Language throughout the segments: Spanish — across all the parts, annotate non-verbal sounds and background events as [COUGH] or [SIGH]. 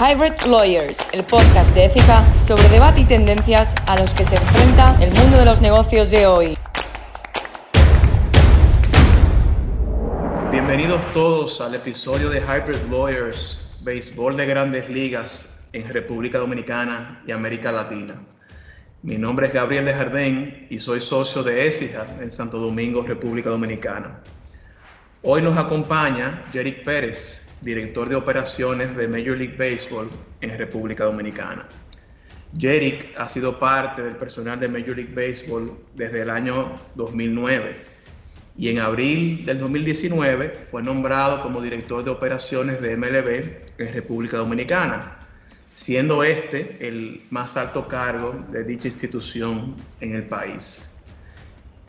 Hybrid Lawyers, el podcast de ética sobre debate y tendencias a los que se enfrenta el mundo de los negocios de hoy. Bienvenidos todos al episodio de Hybrid Lawyers, béisbol de grandes ligas en República Dominicana y América Latina. Mi nombre es Gabriel de Jardín y soy socio de ESIJA en Santo Domingo, República Dominicana. Hoy nos acompaña Jerick Pérez, director de operaciones de Major League Baseball en República Dominicana. Jerick ha sido parte del personal de Major League Baseball desde el año 2009 y en abril del 2019 fue nombrado como director de operaciones de MLB en República Dominicana, siendo este el más alto cargo de dicha institución en el país.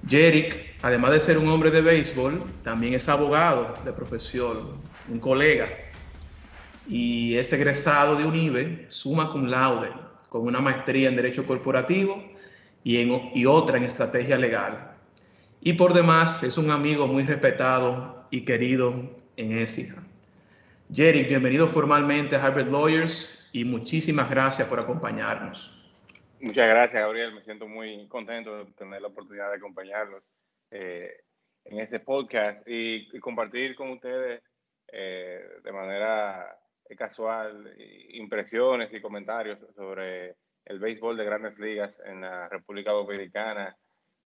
Jerick, además de ser un hombre de béisbol, también es abogado de profesión, un colega, y es egresado de UNIBE, suma cum laude, con una maestría en Derecho Corporativo y, en, y otra en Estrategia Legal. Y por demás es un amigo muy respetado y querido en ESIJA. Jerry, bienvenido formalmente a Harvard Lawyers y muchísimas gracias por acompañarnos. Muchas gracias, Gabriel. Me siento muy contento de tener la oportunidad de acompañarlos eh, en este podcast y, y, compartir con ustedes eh, de manera casual impresiones y comentarios sobre el béisbol de grandes ligas en la República Dominicana,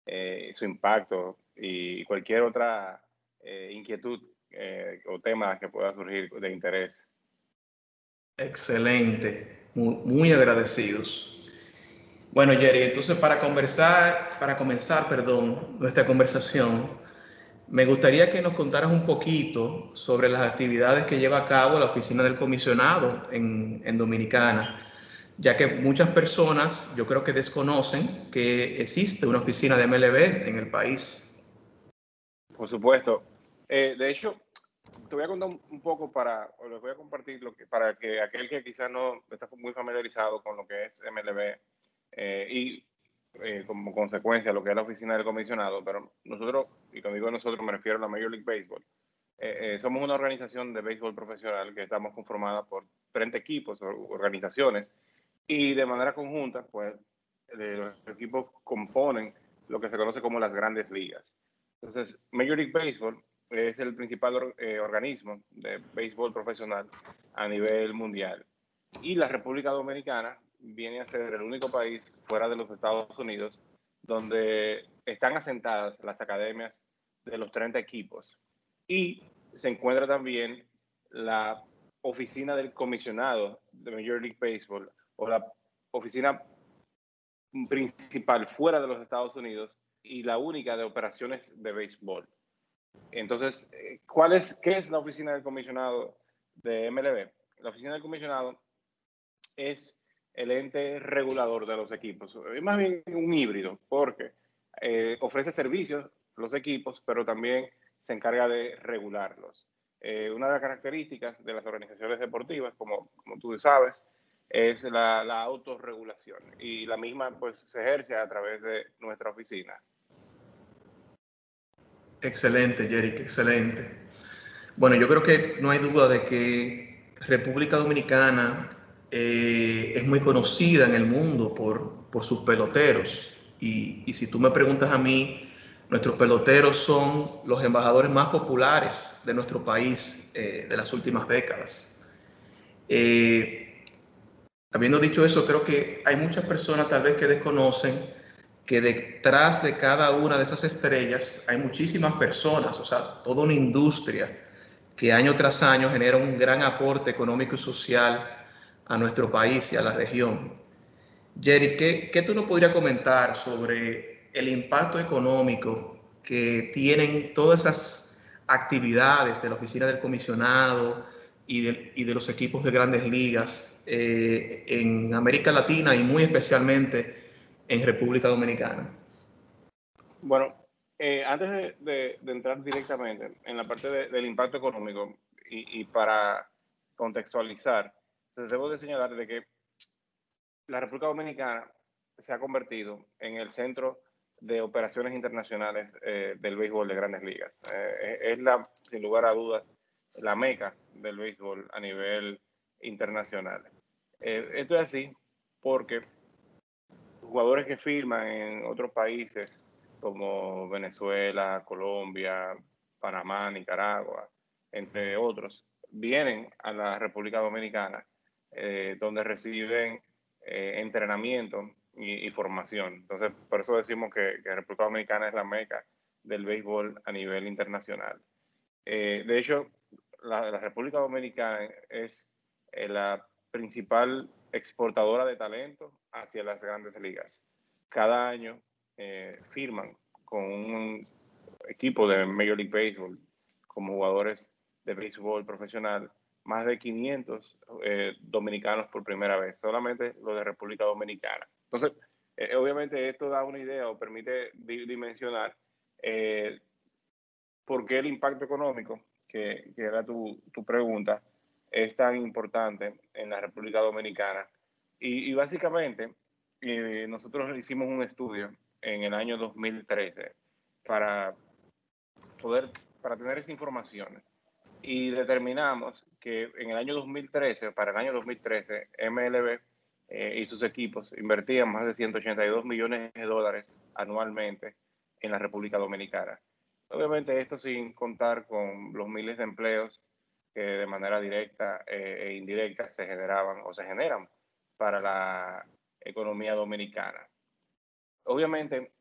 eh, su impacto y cualquier otra eh, inquietud o tema que pueda surgir de interés. Excelente, muy, muy, agradecidos. Bueno, Jerry, entonces para conversar, para comenzar, perdón, nuestra conversación, me gustaría que nos contaras un poquito sobre las actividades que lleva a cabo la oficina del comisionado en, en Dominicana, ya que muchas personas yo creo que desconocen que existe una oficina de MLB en el país. Por supuesto. Eh, de hecho, te voy a contar un poco para, les voy a compartir lo que, para que aquel que quizás no está muy familiarizado con lo que es MLB eh, y eh, como consecuencia lo que es la oficina del comisionado, pero nosotros, y cuando digo nosotros me refiero a la Major League Baseball, eh, eh, somos una organización de béisbol profesional que estamos conformada por 30 equipos organizaciones y de manera conjunta, pues los equipos componen lo que se conoce como las grandes ligas. Entonces, Major League Baseball es el principal eh, organismo de béisbol profesional a nivel mundial. Y la República Dominicana viene a ser el único país fuera de los Estados Unidos donde están asentadas las academias de los 30 equipos. Y se encuentra también la oficina del comisionado de Major League Baseball o la oficina principal fuera de los Estados Unidos y la única de operaciones de béisbol. Entonces, ¿cuál es, ¿qué es la oficina del comisionado de MLB? La oficina del comisionado es el ente regulador de los equipos. Es más bien un híbrido, porque eh, ofrece servicios los equipos, pero también se encarga de regularlos. Eh, una de las características de las organizaciones deportivas, como, como tú sabes, es la, la, autorregulación y la misma pues se ejerce a través de nuestra oficina. Excelente, Jerick, excelente. Bueno, yo creo que no hay duda de que República Dominicana eh, es muy conocida en el mundo por, por sus peloteros. Y, y, si tú me preguntas a mí, nuestros peloteros son los embajadores más populares de nuestro país eh, de las últimas décadas. Eh, habiendo dicho eso, creo que hay muchas personas tal vez que desconocen que detrás de cada una de esas estrellas hay muchísimas personas, o sea, toda una industria que año tras año genera un gran aporte económico y social a nuestro país y a la región. Jerry, ¿qué, tú nos podrías comentar sobre el impacto económico que tienen todas esas actividades de la oficina del comisionado y de, los equipos de grandes ligas eh, en América Latina y muy especialmente en República Dominicana? Bueno, eh, antes de, entrar directamente en la parte de, del impacto económico y, para contextualizar, debo de señalar de que la República Dominicana se ha convertido en el centro de operaciones internacionales eh, del béisbol de grandes ligas. Eh, es la, sin lugar a dudas, la meca del béisbol a nivel internacionales. esto es así porque jugadores que firman en otros países como Venezuela, Colombia, Panamá, Nicaragua, entre otros, vienen a la República Dominicana, eh, donde reciben eh, entrenamiento y, formación. Entonces, por eso decimos que, la República Dominicana es la meca del béisbol a nivel internacional. Eh, de hecho, la, República Dominicana es la principal exportadora de talento hacia las grandes ligas. Cada año firman con un equipo de Major League Baseball como jugadores de béisbol profesional, más de 500 eh, dominicanos por primera vez, solamente los de República Dominicana. Entonces, eh, obviamente esto da una idea o permite dimensionar eh, por qué el impacto económico, que, era tu, tu, pregunta, es tan importante en la República Dominicana. Y, y básicamente, nosotros hicimos un estudio en el año 2013 para poder, para tener esa información. Y determinamos que en el año 2013, para el año 2013, MLB eh, y sus equipos invertían más de 182 millones de dólares anualmente en la República Dominicana. Obviamente esto sin contar con los miles de empleos que de manera directa eh, e indirecta se generaban o se generan para la economía dominicana. Obviamente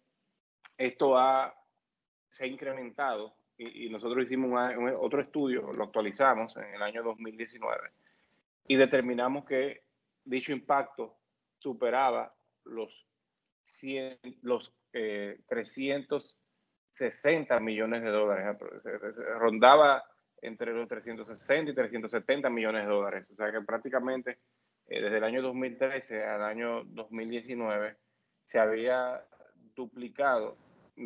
esto ha se ha incrementado y, nosotros hicimos otro estudio, lo actualizamos en el año 2019 y determinamos que dicho impacto superaba los, 100, los 360 eh, millones de dólares, rondaba entre los 360 y 370 millones de dólares, o sea que prácticamente eh, desde el año 2013 al año 2019 se había duplicado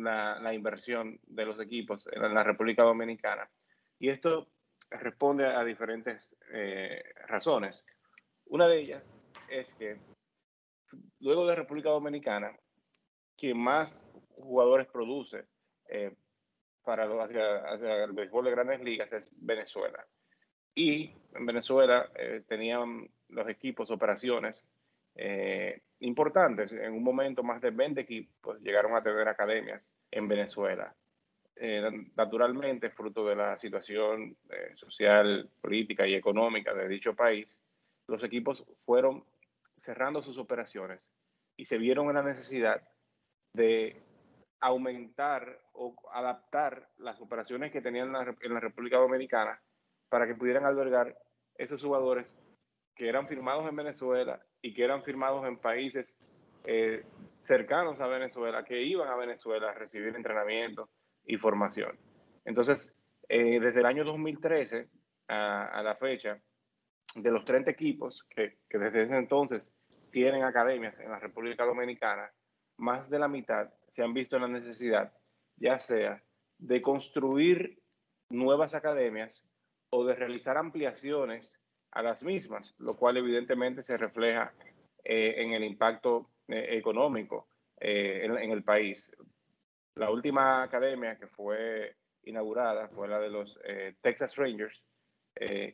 la, inversión de los equipos en la República Dominicana. Y esto responde a diferentes eh, razones. Una de ellas es que luego de República Dominicana, quien más jugadores produce eh, para hacia, el béisbol de grandes ligas es Venezuela. Y en Venezuela eh, tenían los equipos operaciones eh, importantes. En un momento más de 20 equipos llegaron a tener academias en Venezuela. Eh, naturalmente, fruto de la situación eh, social, política y económica de dicho país, los equipos fueron cerrando sus operaciones y se vieron en la necesidad de aumentar o adaptar las operaciones que tenían en la República Dominicana para que pudieran albergar esos jugadores que eran firmados en Venezuela y que eran firmados en países eh, cercanos a Venezuela, que iban a Venezuela a recibir entrenamiento y formación. Entonces, eh, desde el año 2013 a, la fecha, de los 30 equipos que, que desde ese entonces tienen academias en la República Dominicana, más de la mitad se han visto en la necesidad, ya sea de construir nuevas academias o de realizar ampliaciones a las mismas, lo cual evidentemente se refleja eh, en el impacto eh, económico eh, en, el país. La última academia que fue inaugurada fue la de los Texas Rangers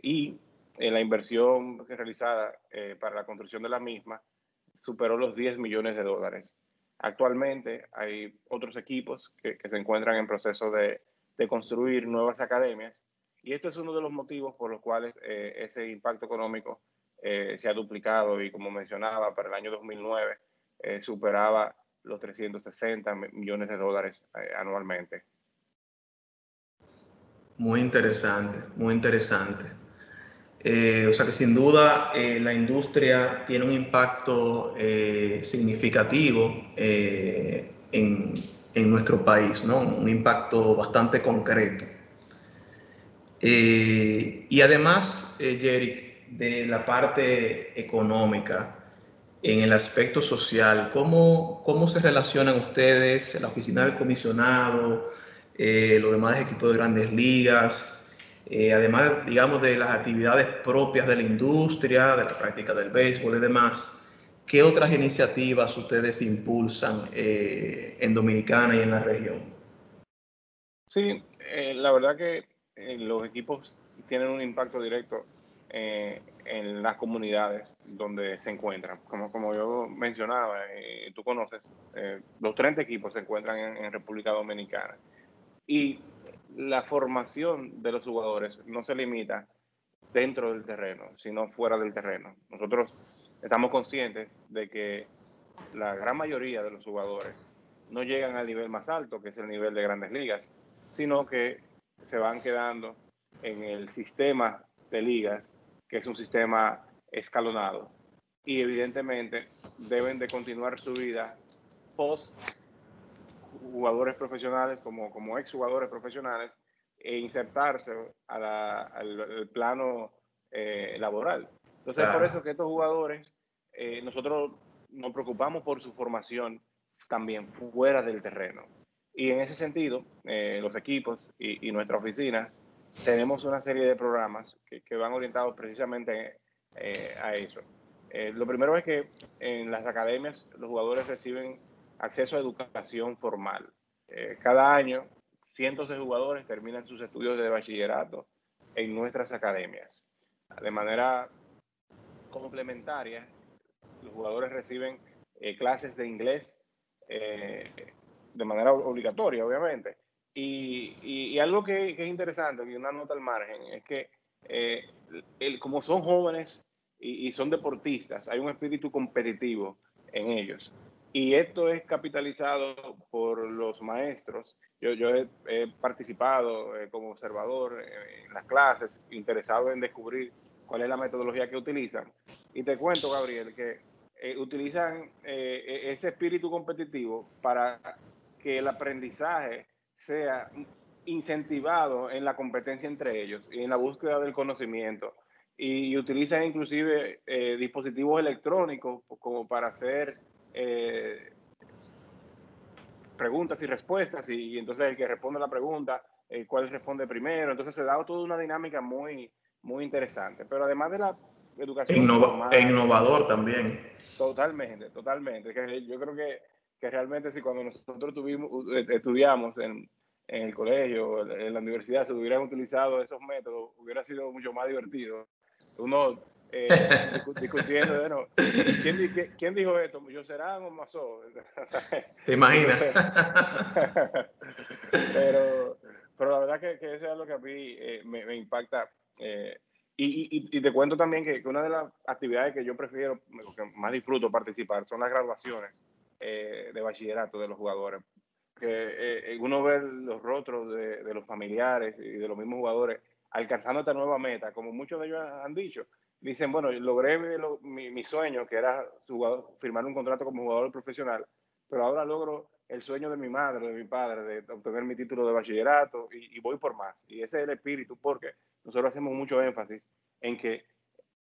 y la inversión realizada para la construcción de la misma superó los 10 millones de dólares. Actualmente hay otros equipos que, se encuentran en proceso de, de construir nuevas academias y esto es uno de los motivos por los cuales eh, ese impacto económico eh, se ha duplicado y como mencionaba, para el año 2009 eh, superaba los 360 millones de dólares anualmente. Muy interesante, muy interesante. o sea que sin duda la industria tiene un impacto significativo en, en, nuestro país, ¿no? un impacto bastante concreto. Eh, y además, eh, de la parte económica, en el aspecto social, ¿cómo, cómo se relacionan ustedes, la oficina del comisionado, eh, los demás equipos de grandes ligas, eh, además, digamos, de las actividades propias de la industria, de la práctica del béisbol y demás? ¿Qué otras iniciativas ustedes impulsan en Dominicana y en la región? Sí, la verdad que eh, los equipos tienen un impacto directo eh, en las comunidades donde se encuentran. Como, como yo mencionaba, eh, tú conoces, eh, los 30 equipos se encuentran en, República Dominicana. Y la formación de los jugadores no se limita dentro del terreno, sino fuera del terreno. Nosotros estamos conscientes de que la gran mayoría de los jugadores no llegan al nivel más alto, que es el nivel de grandes ligas, sino que se van quedando en el sistema de ligas que es un sistema escalonado. Y evidentemente deben de continuar su vida post jugadores profesionales como, como ex jugadores profesionales e insertarse al, plano eh, laboral. Entonces, es por eso que estos jugadores, eh, nosotros nos preocupamos por su formación también fuera del terreno. Y en ese sentido, eh, los equipos y, nuestra oficina tenemos una serie de programas que, que van orientados precisamente eh, a eso. Eh, lo primero es que en las academias los jugadores reciben acceso a educación formal. Eh, cada año cientos de jugadores terminan sus estudios de bachillerato en nuestras academias. De manera complementaria, los jugadores reciben clases de inglés de manera obligatoria, obviamente, y, y, algo que, es interesante, y una nota al margen, es que eh, el, como son jóvenes y, son deportistas, hay un espíritu competitivo en ellos. Y esto es capitalizado por los maestros. Yo, yo he, participado eh, como observador en las clases, interesado en descubrir cuál es la metodología que utilizan. Y te cuento, Gabriel, que eh, utilizan e, ese espíritu competitivo para que el aprendizaje sea incentivado en la competencia entre ellos y en la búsqueda del conocimiento. Y, utilizan inclusive eh, dispositivos electrónicos como para hacer eh, preguntas y respuestas y, entonces el que responde la pregunta, eh, cuál responde primero. Entonces se da toda una dinámica muy, muy interesante. Pero además de la educación... e innovador también. Totalmente, totalmente. Yo creo que que realmente si cuando nosotros tuvimos, eh, estudiamos en, en el colegio, en la universidad, se hubieran utilizado esos métodos, hubiera sido mucho más divertido. Uno eh, [LAUGHS] discutiendo, bueno, ¿quién, ¿quién, dijo esto? ¿Yo será o Mazó? [LAUGHS] ¿Te imaginas? [LAUGHS] pero, pero la verdad que, que, eso es lo que a mí eh, me, me, impacta. Eh, y, y, y, te cuento también que, que, una de las actividades que yo prefiero, que más disfruto participar, son las graduaciones. Eh, de bachillerato de los jugadores. Que eh, uno ve los rostros de, de, los familiares y de los mismos jugadores alcanzando esta nueva meta, como muchos de ellos han dicho. Dicen, bueno, logré mi, mi, sueño, que era jugador, firmar un contrato como jugador profesional, pero ahora logro el sueño de mi madre, de mi padre, de obtener mi título de bachillerato y, y voy por más. Y ese es el espíritu, porque nosotros hacemos mucho énfasis en que,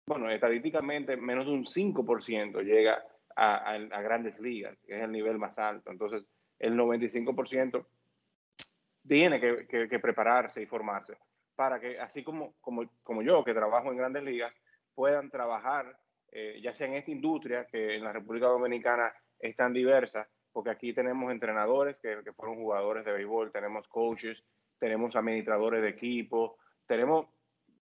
bueno, estadísticamente menos de un 5% llega a, grandes ligas, que es el nivel más alto. Entonces, el 95% tiene que, prepararse y formarse para que, así como, como, yo, que trabajo en grandes ligas, puedan trabajar, eh, ya sea en esta industria, que en la República Dominicana es tan diversa, porque aquí tenemos entrenadores que, fueron jugadores de béisbol, tenemos coaches, tenemos administradores de equipo, tenemos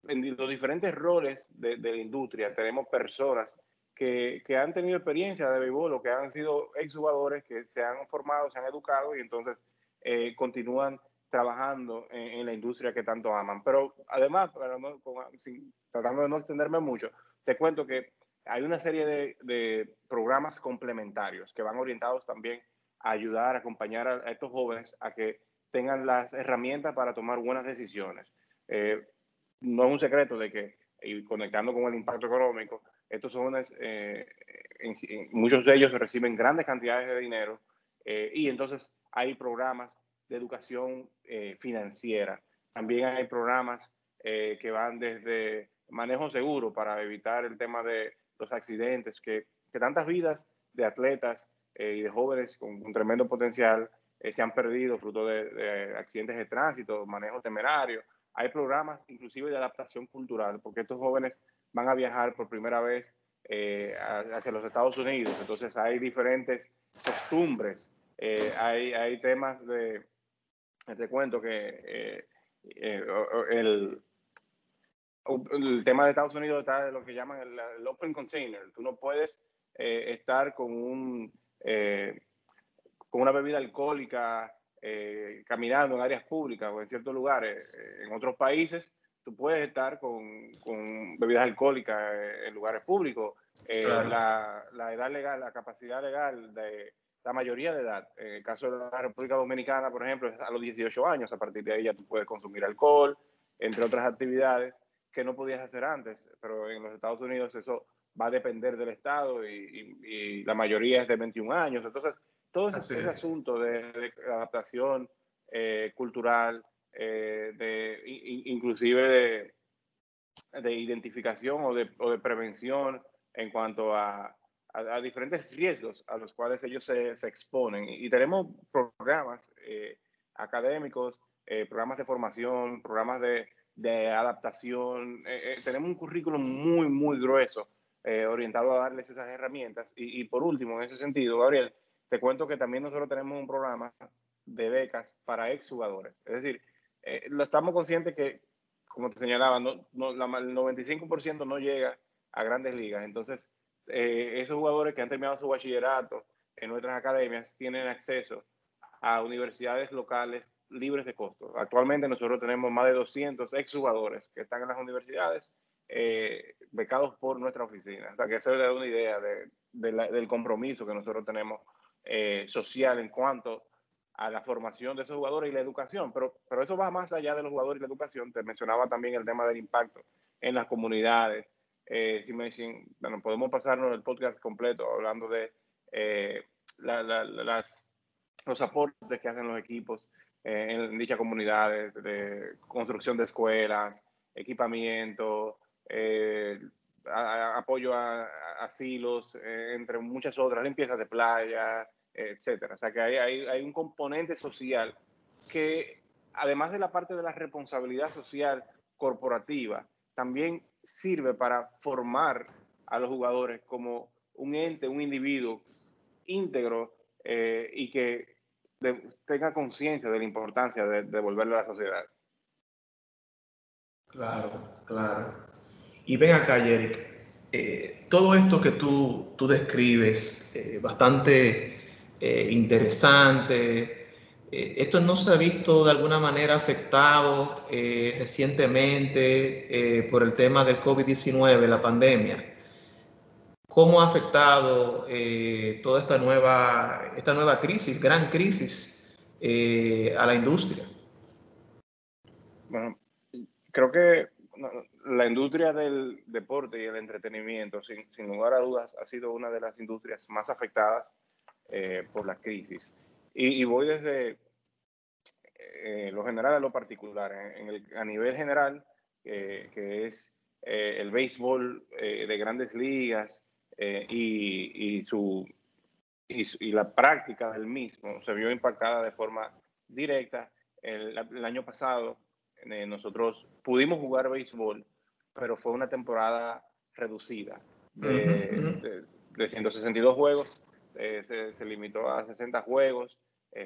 en los diferentes roles de la industria, tenemos personas que, han tenido experiencia de béisbol o que han sido exjugadores que se han formado, se han educado y entonces eh, continúan trabajando en, la industria que tanto aman. Pero además, tratando de no extenderme mucho, te cuento que hay una serie de, de, programas complementarios que van orientados también a ayudar, a acompañar a, estos jóvenes a que tengan las herramientas para tomar buenas decisiones. Eh, no es un secreto de que, y conectando con el impacto económico, estos jóvenes, eh, muchos de ellos reciben grandes cantidades de dinero eh, y entonces hay programas de educación eh, financiera. También hay programas que van desde manejo seguro para evitar el tema de los accidentes, que, que tantas vidas de atletas y de jóvenes con un tremendo potencial se han perdido fruto de, de, accidentes de tránsito, manejo temerario. Hay programas inclusive de adaptación cultural, porque estos jóvenes van a viajar por primera vez eh, hacia los Estados Unidos. Entonces hay diferentes costumbres, eh, hay, hay, temas de, te cuento que eh, el, el tema de Estados Unidos está de lo que llaman el, open container. Tú no puedes eh, estar con, un, eh, con una bebida alcohólica eh, caminando en áreas públicas o en ciertos lugares. en otros países, tú puedes estar con, con bebidas alcohólicas en lugares públicos. La, la, edad legal, la capacidad legal de la mayoría de edad, en el caso de la República Dominicana, por ejemplo, es a los 18 años. A partir de ahí ya tú puedes consumir alcohol, entre otras actividades que no podías hacer antes, pero en los Estados Unidos eso va a depender del estado y, la mayoría es de 21 años. Entonces, todo ese, asunto de, adaptación eh, cultural, eh, de, inclusive de, identificación o de, prevención en cuanto a, diferentes riesgos a los cuales ellos se, exponen. Y, tenemos programas eh, académicos, programas de formación, programas de, de adaptación. Eh, eh, tenemos un currículum muy, muy grueso eh, orientado a darles esas herramientas. Y, por último, en ese sentido, Gabriel, te cuento que también nosotros tenemos un programa de becas para exjugadores. Es decir, estamos conscientes que, como te señalaba, no, no, el 95% no llega a grandes ligas. Entonces, esos jugadores que han terminado su bachillerato en nuestras academias tienen acceso a universidades locales libres de costo. Actualmente nosotros tenemos más de 200 exjugadores que están en las universidades eh, becados por nuestra oficina. O sea, que eso le da una idea de, del compromiso que nosotros tenemos eh, social en cuanto a la formación de esos jugadores y la educación. Pero, pero eso va más allá de los jugadores y la educación. Te mencionaba también el tema del impacto en las comunidades. Eh, si me dicen, bueno, podemos pasarnos el podcast completo hablando de las, los aportes que hacen los equipos eh, en dichas comunidades, de construcción de escuelas, equipamiento, eh, apoyo a, asilos, eh, entre muchas otras, limpiezas de playa, etcétera. O sea que hay, hay, un componente social que, además de la parte de la responsabilidad social corporativa, también sirve para formar a los jugadores como un ente, un individuo íntegro y que tenga conciencia de la importancia de devolverle a la sociedad. Claro, claro. Y ven acá, Yerick, eh, todo esto que tú, tú describes, eh, bastante eh, interesante, esto no se ha visto de alguna manera afectado recientemente por el tema del COVID-19, la pandemia. ¿Cómo ha afectado eh, toda esta nueva, esta nueva crisis, gran crisis, eh, a la industria? Bueno, creo que la industria del deporte y el entretenimiento, sin, lugar a dudas, ha sido una de las industrias más afectadas eh, por la crisis. Y, voy desde lo general a lo particular. a nivel general, que es el béisbol de grandes ligas, eh, y, su, y, la práctica del mismo se vio impactada de forma directa. El, año pasado eh, nosotros pudimos jugar béisbol, pero fue una temporada reducida de, 162 juegos, eh, se, limitó a 60 juegos.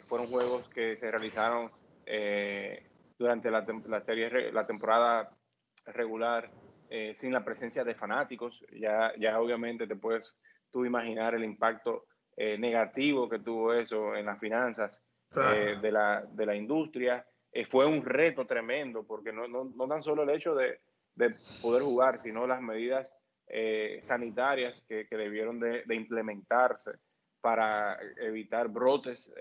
fueron juegos que se realizaron durante la, la, serie, la temporada regular eh, sin la presencia de fanáticos. Ya, ya obviamente te puedes tú imaginar el impacto eh, negativo que tuvo eso en las finanzas eh, de, la, de, la, industria. fue un reto tremendo porque no, no, no tan solo el hecho de, de, poder jugar, sino las medidas sanitarias que, que, debieron de, de, implementarse para evitar brotes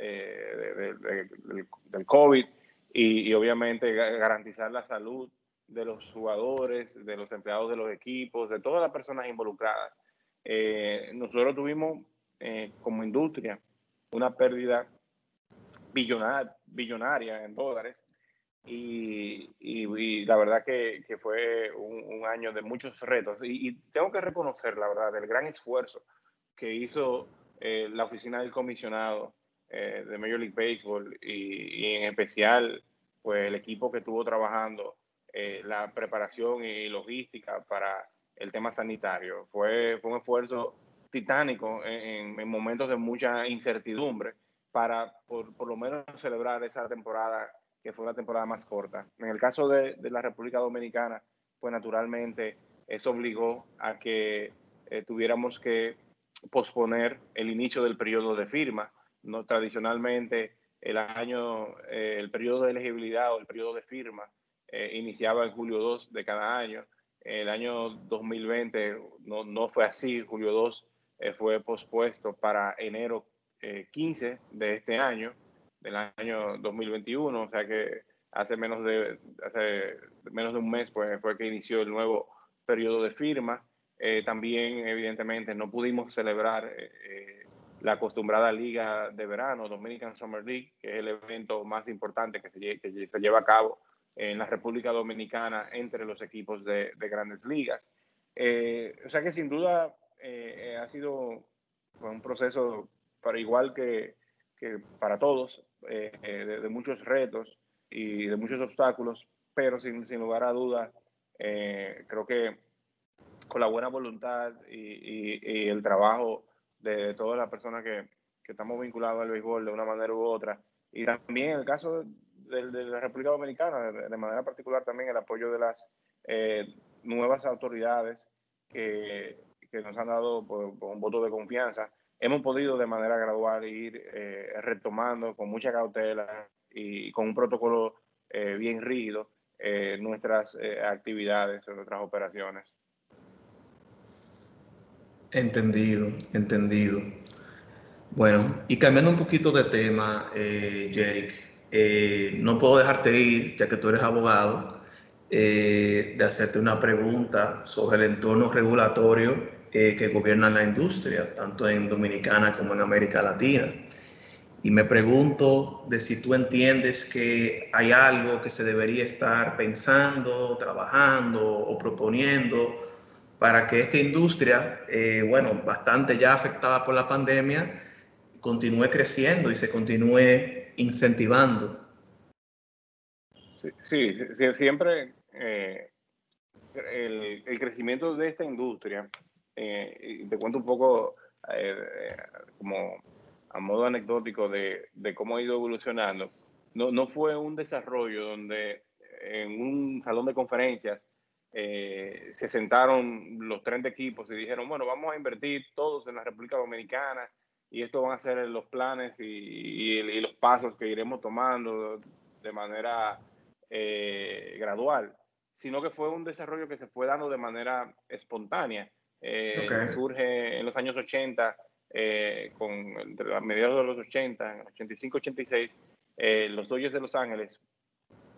del COVID y, y obviamente garantizar la salud de los jugadores, de los empleados de los equipos, de todas las personas involucradas. Eh, nosotros tuvimos eh, como industria una pérdida billonaria, billonaria en dólares y, y, la verdad que, que fue un, año de muchos retos y, tengo que reconocer la verdad el gran esfuerzo que hizo eh, la oficina del comisionado de Major League Baseball y, en especial pues el equipo que estuvo trabajando eh, la preparación y logística para el tema sanitario. Fue, fue un esfuerzo titánico en, momentos de mucha incertidumbre para por, por, lo menos celebrar esa temporada que fue una temporada más corta. En el caso de, de la República Dominicana, pues naturalmente eso obligó a que eh, tuviéramos que posponer el inicio del periodo de firma. ¿no? Tradicionalmente, el año, eh, el periodo de elegibilidad o el periodo de firma eh, iniciaba en julio 2 de cada año. El año 2020 no, no fue así, julio 2 fue pospuesto para enero 15 de este año, del año 2021, o sea que hace menos de, hace menos de un mes pues, fue que inició el nuevo periodo de firma. Eh, también, evidentemente, no pudimos celebrar eh, eh, la acostumbrada liga de verano, Dominican Summer League, que es el evento más importante que se, que se lleva a cabo en la República Dominicana entre los equipos de, de grandes ligas. o sea que sin duda ha sido un proceso para igual que, que para todos, de, de, muchos retos y de muchos obstáculos, pero sin, sin lugar a dudas, eh, creo que con la buena voluntad y, y, el trabajo de todas las personas que, estamos vinculados al béisbol de una manera u otra, y también en el caso de, la República Dominicana, de, manera particular también el apoyo de las eh, nuevas autoridades que, nos han dado por, un voto de confianza, hemos podido de manera gradual ir eh, retomando con mucha cautela y con un protocolo eh, bien rígido eh, nuestras eh, actividades nuestras operaciones. Entendido, entendido. Bueno, y cambiando un poquito de tema, eh, Jerick, no puedo dejarte ir, ya que tú eres abogado, de hacerte una pregunta sobre el entorno regulatorio que gobierna la industria, tanto en Dominicana como en América Latina. Y me pregunto de si tú entiendes que hay algo que se debería estar pensando, trabajando o proponiendo para que esta industria, eh, bueno, bastante ya afectada por la pandemia, continúe creciendo y se continúe incentivando. Sí, siempre eh, el, el, crecimiento de esta industria, eh, te cuento un poco como a modo anecdótico de, de, cómo ha ido evolucionando, no, no fue un desarrollo donde en un salón de conferencias eh, se sentaron los 30 equipos y dijeron, bueno, vamos a invertir todos en la República Dominicana y esto van a ser los planes y, y, los pasos que iremos tomando de manera eh, gradual, sino que fue un desarrollo que se fue dando de manera espontánea. Eh, Surge en los años 80 eh, con, entre a mediados de los 80, 85-86, eh, los Dodgers de Los Ángeles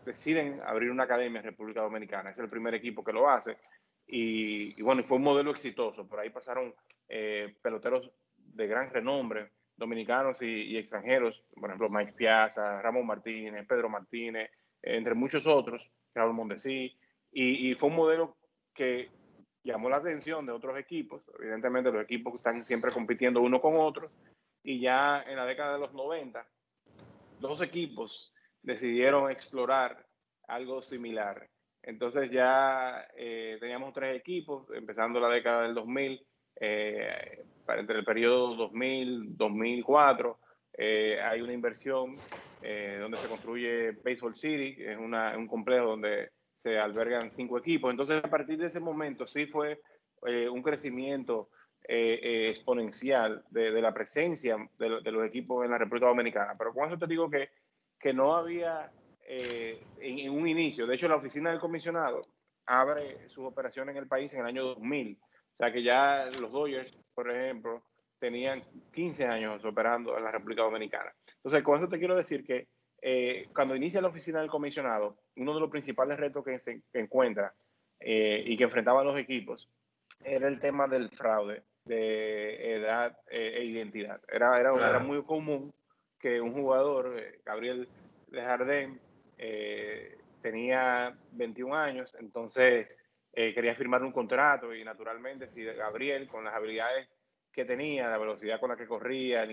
deciden abrir una academia en República Dominicana. Es el primer equipo que lo hace. Y, y bueno, fue un modelo exitoso. Por ahí pasaron eh, peloteros de gran renombre, dominicanos y, extranjeros, por ejemplo, Mike Piazza, Ramón Martínez, Pedro Martínez, entre muchos otros, Raúl Mondesí. Y, y fue un modelo que llamó la atención de otros equipos. Evidentemente los equipos están siempre compitiendo uno con otro. Y ya en la década de los 90, dos equipos decidieron explorar algo similar. Entonces ya eh, teníamos tres equipos, empezando la década del 2000, eh, entre el periodo 2000-2004, eh, hay una inversión eh, donde se construye Baseball City, es un complejo donde se albergan cinco equipos. Entonces, a partir de ese momento sí fue un crecimiento exponencial de, de, la presencia de, de, los equipos en la República Dominicana. Pero con eso te digo que, que no había en, en, un inicio, de hecho la oficina del comisionado abre sus operaciones en el país en el año 2000. O sea que ya los Dodgers, por ejemplo, tenían 15 años operando en la República Dominicana. Entonces, con eso te quiero decir que eh, cuando inicia la oficina del comisionado, uno de los principales retos que se encuentra eh, y que enfrentaban los equipos era el tema del fraude de edad eh, e identidad. Era, era, claro. era, muy común que un jugador, eh, Gabriel Lejardén, eh, tenía 21 años, entonces quería firmar un contrato y naturalmente si Gabriel, con las habilidades que tenía, la velocidad con la que corría,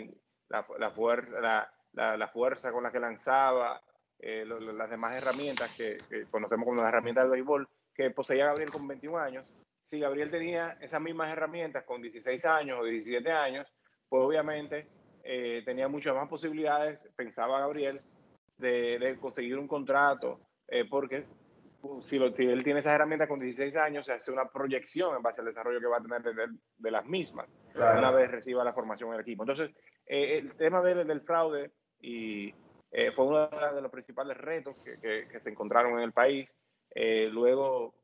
la, fuerza, con la que lanzaba, eh, las demás herramientas que, que, conocemos como las herramientas del béisbol, que poseía Gabriel con 21 años. Si Gabriel tenía esas mismas herramientas con 16 años o 17 años, pues obviamente eh, tenía muchas más posibilidades, pensaba Gabriel, de, de conseguir un contrato, eh, porque si, él tiene esas herramientas con 16 años, se hace una proyección en base al desarrollo que va a tener de, las mismas una vez reciba la formación en el equipo. Entonces, eh, el tema del fraude y eh, fue uno de los principales retos que, se encontraron en el país. Eh, luego,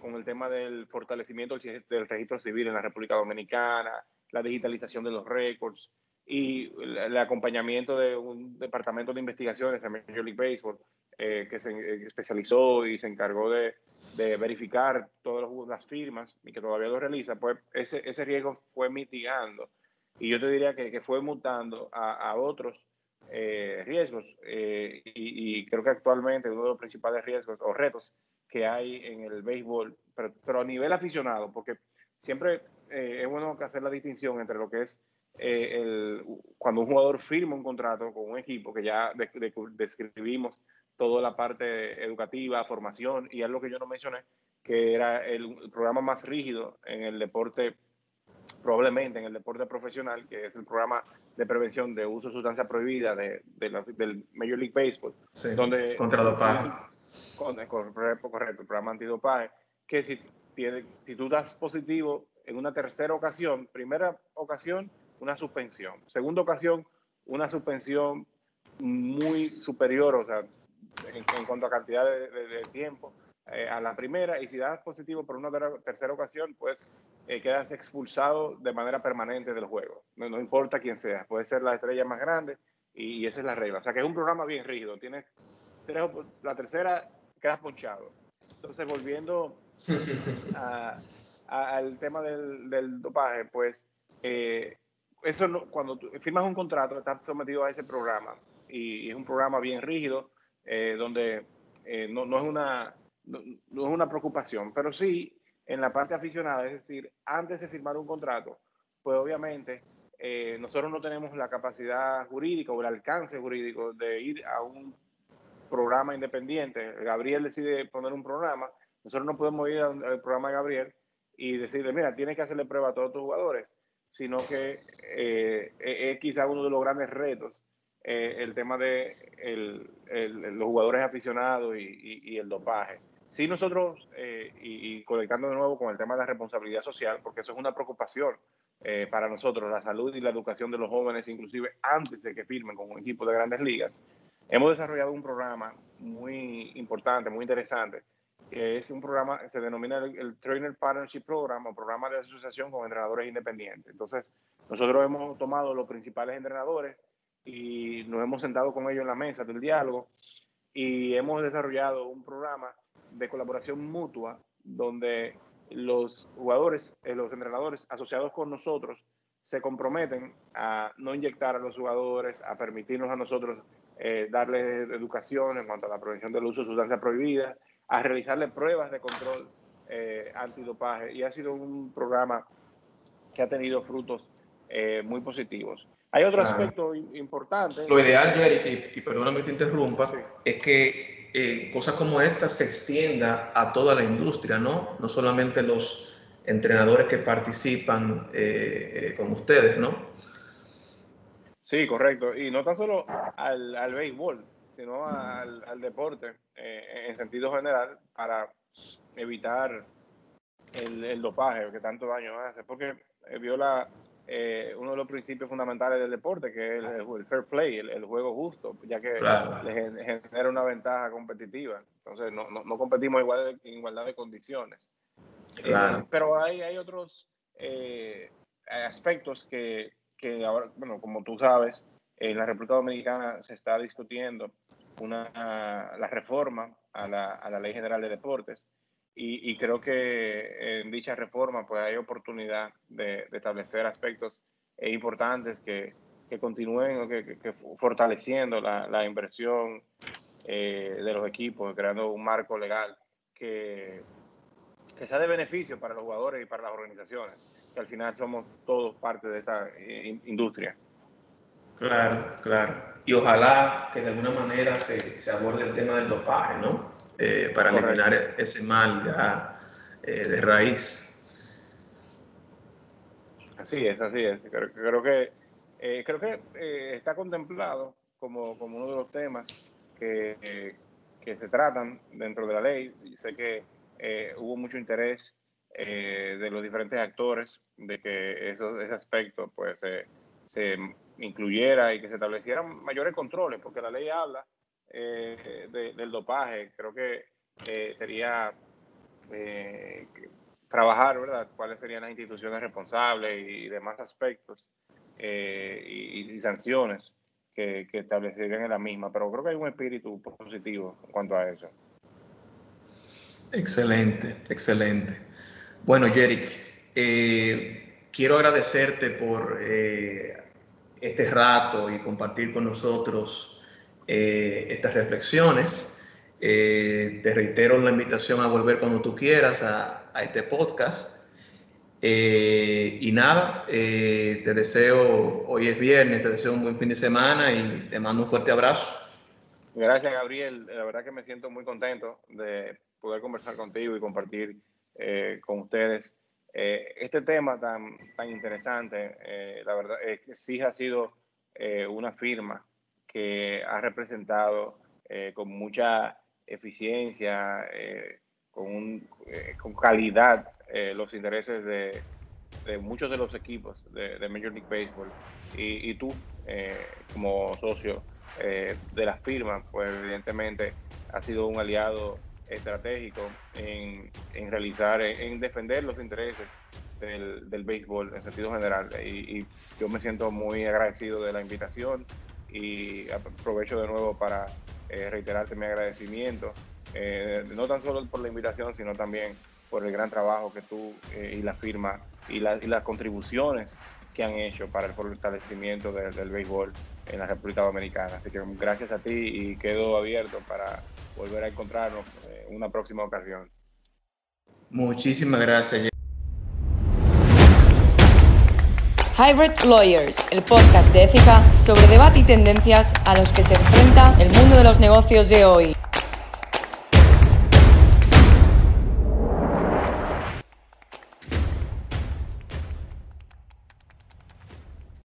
con el tema del fortalecimiento del, registro civil en la República Dominicana, la digitalización de los récords y el, acompañamiento de un departamento de investigaciones en Major League Baseball que se especializó y se encargó de, verificar todas las firmas y que todavía lo realiza, pues ese, ese riesgo fue mitigando. Y yo te diría que, que fue mutando a, a otros eh, riesgos eh, y, creo que actualmente uno de los principales riesgos o retos que hay en el béisbol, pero, pero a nivel aficionado, porque siempre eh, es bueno hacer la distinción entre lo que es el, cuando un jugador firma un contrato con un equipo, que ya describimos toda la parte educativa, formación, y es lo que yo no mencioné, que era el programa más rígido en el deporte probablemente en el deporte profesional, que es el programa de prevención de uso de sustancias prohibidas de, del Major League Baseball, donde... Contra dopaje. correcto, correcto, el programa antidopaje, que si, si tú das positivo en una tercera ocasión, primera ocasión, una suspensión, segunda ocasión, una suspensión muy superior, o sea, en, cuanto a cantidad de, tiempo, eh, a la primera, y si das positivo por una tercera ocasión, pues eh, quedas expulsado de manera permanente del juego. No, no, importa quién sea, puede ser la estrella más grande y, esa es la regla. O sea que es un programa bien rígido. Tienes la tercera quedas ponchado. Entonces, volviendo [LAUGHS] al tema del, dopaje, pues eh, eso cuando firmas un contrato, estás sometido a ese programa. Y, es un programa bien rígido eh, donde no, no, es una, no, no, es una preocupación, pero sí en la parte aficionada, es decir, antes de firmar un contrato, pues obviamente eh, nosotros no tenemos la capacidad jurídica o el alcance jurídico de ir a un programa independiente. Gabriel decide poner un programa, nosotros no podemos ir al programa de Gabriel y decirle, mira, tienes que hacerle prueba a todos tus jugadores, sino que eh, e-, es quizá uno de los grandes retos eh, el tema de los jugadores aficionados y el dopaje. Sí, nosotros, eh, y, conectando de nuevo con el tema de la responsabilidad social, porque eso es una preocupación eh, para nosotros, la salud y la educación de los jóvenes, inclusive antes de que firmen con un equipo de grandes ligas, hemos desarrollado un programa muy importante, muy interesante, es un programa, se denomina el, Trainer Partnership Program o programa de asociación con entrenadores independientes. Entonces, nosotros hemos tomado los principales entrenadores y nos hemos sentado con ellos en la mesa del diálogo y hemos desarrollado un programa de colaboración mutua donde los jugadores, eh, los entrenadores asociados con nosotros se comprometen a no inyectar a los jugadores, a permitirnos a nosotros eh, darles educación en cuanto a la prevención del uso de sustancias prohibidas, a realizarle pruebas de control eh, antidopaje. Y ha sido un programa que ha tenido frutos eh, muy positivos. Hay otro aspecto importante. Lo ideal, Jerry, y, perdóname que te interrumpa, es que eh, cosas como esta se extienda a toda la industria, ¿no? No solamente los entrenadores que participan con ustedes, ¿no? Sí, correcto. Y no tan solo al, al béisbol, sino al, al deporte en sentido general para evitar el, el, dopaje que tanto daño hace. Porque viola eh, uno de los principios fundamentales del deporte, que es el, fair play, el, juego justo, ya que le genera una ventaja competitiva. Entonces, no, no, competimos igual en igualdad de condiciones. Eh, pero hay, hay otros eh, aspectos que, que, ahora, bueno, como tú sabes, en la República Dominicana se está discutiendo una, la reforma a la, a la Ley General de Deportes y, creo que en dicha reforma pues hay oportunidad de, establecer aspectos importantes que, que continúen que, que, fortaleciendo la, la inversión eh, de los equipos, creando un marco legal que, que sea de beneficio para los jugadores y para las organizaciones, que al final somos todos parte de esta eh, industria. Claro, claro. Y ojalá que de alguna manera se, se aborde el tema del dopaje, ¿no? Eh, para eliminar ese mal ya eh, de raíz. Así es, así es. Creo, creo que, eh, creo que está contemplado como, como, uno de los temas que, que se tratan dentro de la ley. Sé que hubo mucho interés de los diferentes actores de que eso, ese aspecto pues se incluyera y que se establecieran mayores controles, porque la ley habla eh, del dopaje. Creo que eh, sería eh, trabajar, ¿verdad?, cuáles serían las instituciones responsables y, demás aspectos y, sanciones que, que, establecerían en la misma. Pero creo que hay un espíritu positivo en cuanto a eso. Excelente, excelente. Bueno, Jerick, quiero agradecerte por este rato y compartir con nosotros eh, estas reflexiones. Eh, te reitero la invitación a volver cuando tú quieras a, a este podcast. Eh, y nada, te deseo, hoy es viernes, te deseo un buen fin de semana y te mando un fuerte abrazo. Gracias, Gabriel. La verdad que me siento muy contento de poder conversar contigo y compartir con ustedes eh, este tema tan, tan interesante, eh, la verdad es que sí ha sido eh, una firma que ha representado con mucha eficiencia, con, con, calidad los intereses de, muchos de los equipos de, Major League Baseball. Y, y tú, como socio de la firma, pues evidentemente ha sido un aliado estratégico en, en realizar, en, defender los intereses del, del, béisbol en sentido general. Y, yo me siento muy agradecido de la invitación y aprovecho de nuevo para eh, reiterarte mi agradecimiento, eh, no tan solo por la invitación, sino también por el gran trabajo que tú eh, y la firma y, y, las contribuciones que han hecho para el fortalecimiento del, del béisbol en la República Dominicana. Así que gracias a ti y quedo abierto para volver a encontrarnos una próxima ocasión. Muchísimas gracias. Hybrid Lawyers, el podcast de ética sobre debate y tendencias a los que se enfrenta el mundo de los negocios de hoy.